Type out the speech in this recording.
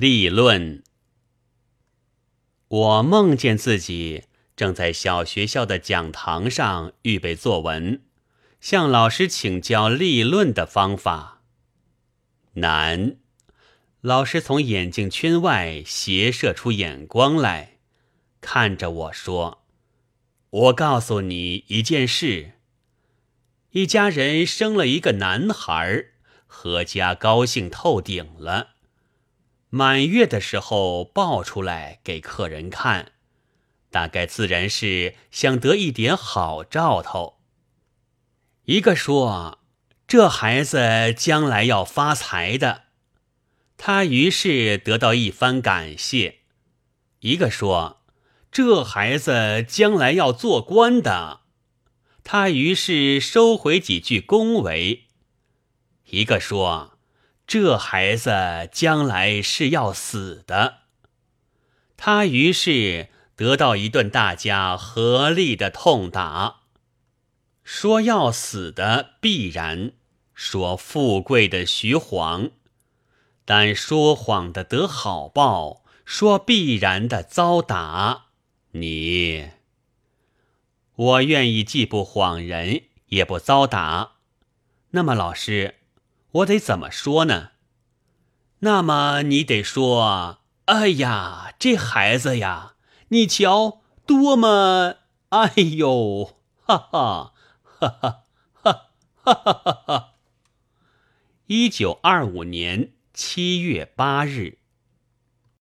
立论。我梦见自己正在小学校的讲堂上预备作文，向老师请教立论的方法。难。老师从眼镜圈外斜射出眼光来，看着我说：“我告诉你一件事。一家人生了一个男孩，阖家高兴透顶了。满月的时候抱出来给客人看，大概自然是想得一点好兆头。一个说：这孩子将来要发财的。”他于是得到一番感谢。一个说：“这孩子将来要做官的。”他于是收回几句恭维。一个说：“这孩子将来是要死的。”他于是得到一顿大家合力的痛打。说要死的必然，说富贵的徐晃。但说谎的得好报，说必然的遭打。你，我愿意既不谎人，也不遭打。那么老师，我得怎么说呢？那么你得说：哎呀，这孩子呀，你瞧多么……哎呦，哈哈，哈哈，哈哈哈哈！一九二五年。七月八日。